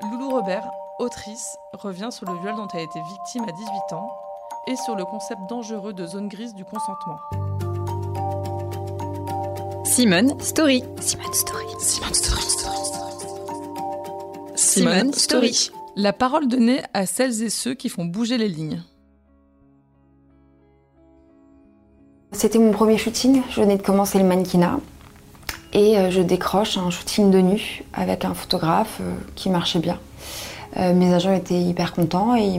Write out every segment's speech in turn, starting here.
Loulou Robert, autrice, revient sur le viol dont elle a été victime à 18 ans et sur le concept dangereux de zone grise du consentement. Simone Story. Simone Story. Simone Story. Simone Story. La parole donnée à celles et ceux qui font bouger les lignes. C'était mon premier shooting. Je venais de commencer le mannequinat. Et euh, je décroche un shooting de nu avec un photographe euh, qui marchait bien. Euh, mes agents étaient hyper contents et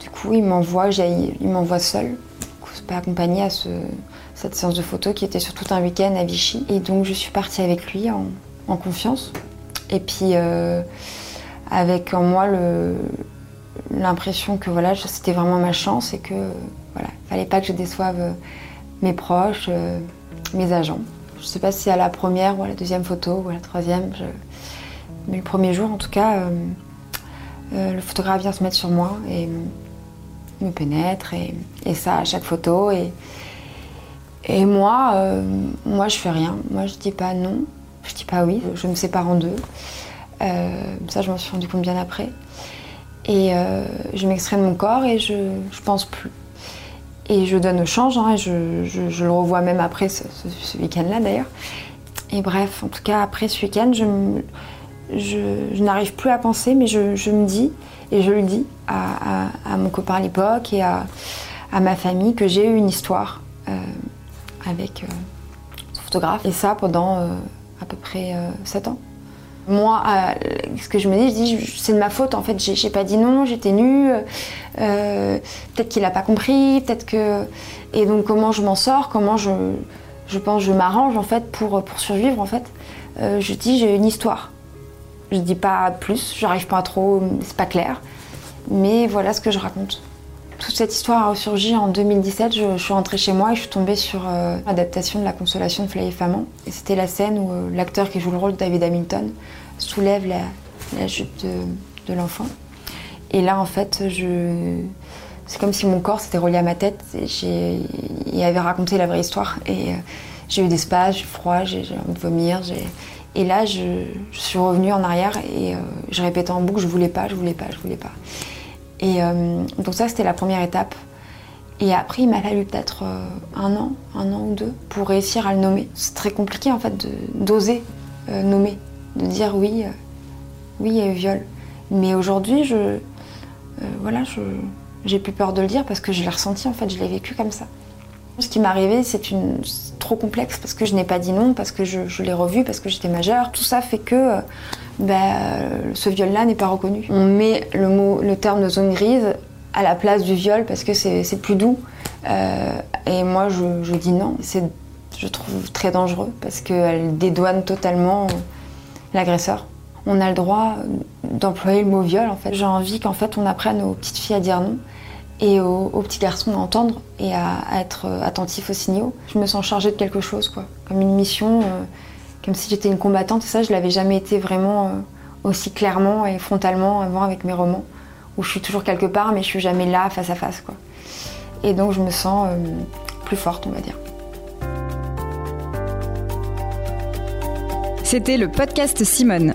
du coup ils m'envoient, ils m'envoient seul, pas accompagnée à ce, cette séance de photo qui était sur tout un week-end à Vichy. Et donc je suis partie avec lui en, en confiance. Et puis avec en moi l'impression que voilà, c'était vraiment ma chance et que voilà, fallait pas que je déçoive mes proches, mes agents. Je ne sais pas si à la première ou à la deuxième photo ou à la troisième, mais le premier jour en tout cas, euh, euh, le photographe vient se mettre sur moi et me pénètre et, ça à chaque photo. Et, moi, euh, moi je fais rien. Moi je dis pas non, je dis pas oui, je me sépare en deux. ça je m'en suis rendu compte bien après. Et je m'extrais de mon corps et je, je pense plus. Et je donne au change, hein, et je, le revois même après ce, week-end-là d'ailleurs. Et bref, en tout cas, après ce week-end, je, n'arrive plus à penser, mais je, me dis, et je le dis à, mon copain à l'époque et à, ma famille, que j'ai eu une histoire euh, avec euh, ce photographe. Et ça pendant euh, à peu près 7 ans. Moi, ce que je me dis, je dis, c'est de ma faute. En fait, j'ai pas dit non, j'étais nue. Euh, peut-être qu'il a pas compris, peut-être que. Et donc, comment je m'en sors Comment je, je pense, je m'arrange en fait pour pour survivre en fait. Euh, je dis, j'ai une histoire. Je dis pas plus. J'arrive pas à trop. C'est pas clair. Mais voilà ce que je raconte. Toute cette histoire a ressurgi en 2017. Je, suis rentrée chez moi et je suis tombée sur l'adaptation de La Consolation de Flavie Famant. C'était la scène où l'acteur qui joue le rôle de David Hamilton soulève la, la jupe de, l'enfant. Et là, en fait, je... c'est comme si mon corps s'était relié à ma tête. Et il avait raconté la vraie histoire. Et euh, j'ai eu des spasmes, j'ai froid, j'ai envie de vomir. Et là, je, suis revenue en arrière et euh, je répétais en boucle je voulais pas, je voulais pas, je voulais pas. Et euh, donc, ça, c'était la première étape. Et après, il m'a fallu peut-être un an, un an ou deux pour réussir à le nommer. C'est très compliqué en fait d'oser nommer de dire oui, euh, oui, viol. Mais aujourd'hui, je, euh, voilà, j'ai plus peur de le dire parce que je l'ai ressenti en fait, je l'ai vécu comme ça. Ce qui m'est arrivé, c'est une trop complexe parce que je n'ai pas dit non, parce que je, l'ai revu, parce que j'étais majeure. Tout ça fait que euh, ben, ce viol-là n'est pas reconnu. On met le mot, le terme de zone grise à la place du viol parce que c'est, plus doux. et moi, je, dis non. C'est, je trouve très dangereux parce qu'elle dédouane totalement l'agresseur. On a le droit d'employer le mot viol en fait. J'ai envie qu'en fait on apprenne aux petites filles à dire non et aux, petits garçons à entendre et à, être attentifs aux signaux. Je me sens chargée de quelque chose comme une mission, euh, comme si j'étais une combattante ça je l'avais jamais été vraiment euh, aussi clairement et frontalement avant avec mes romans où je suis toujours quelque part mais je suis jamais là face à face quoi. Et donc je me sens euh, plus forte on va dire. C'était le podcast Simone.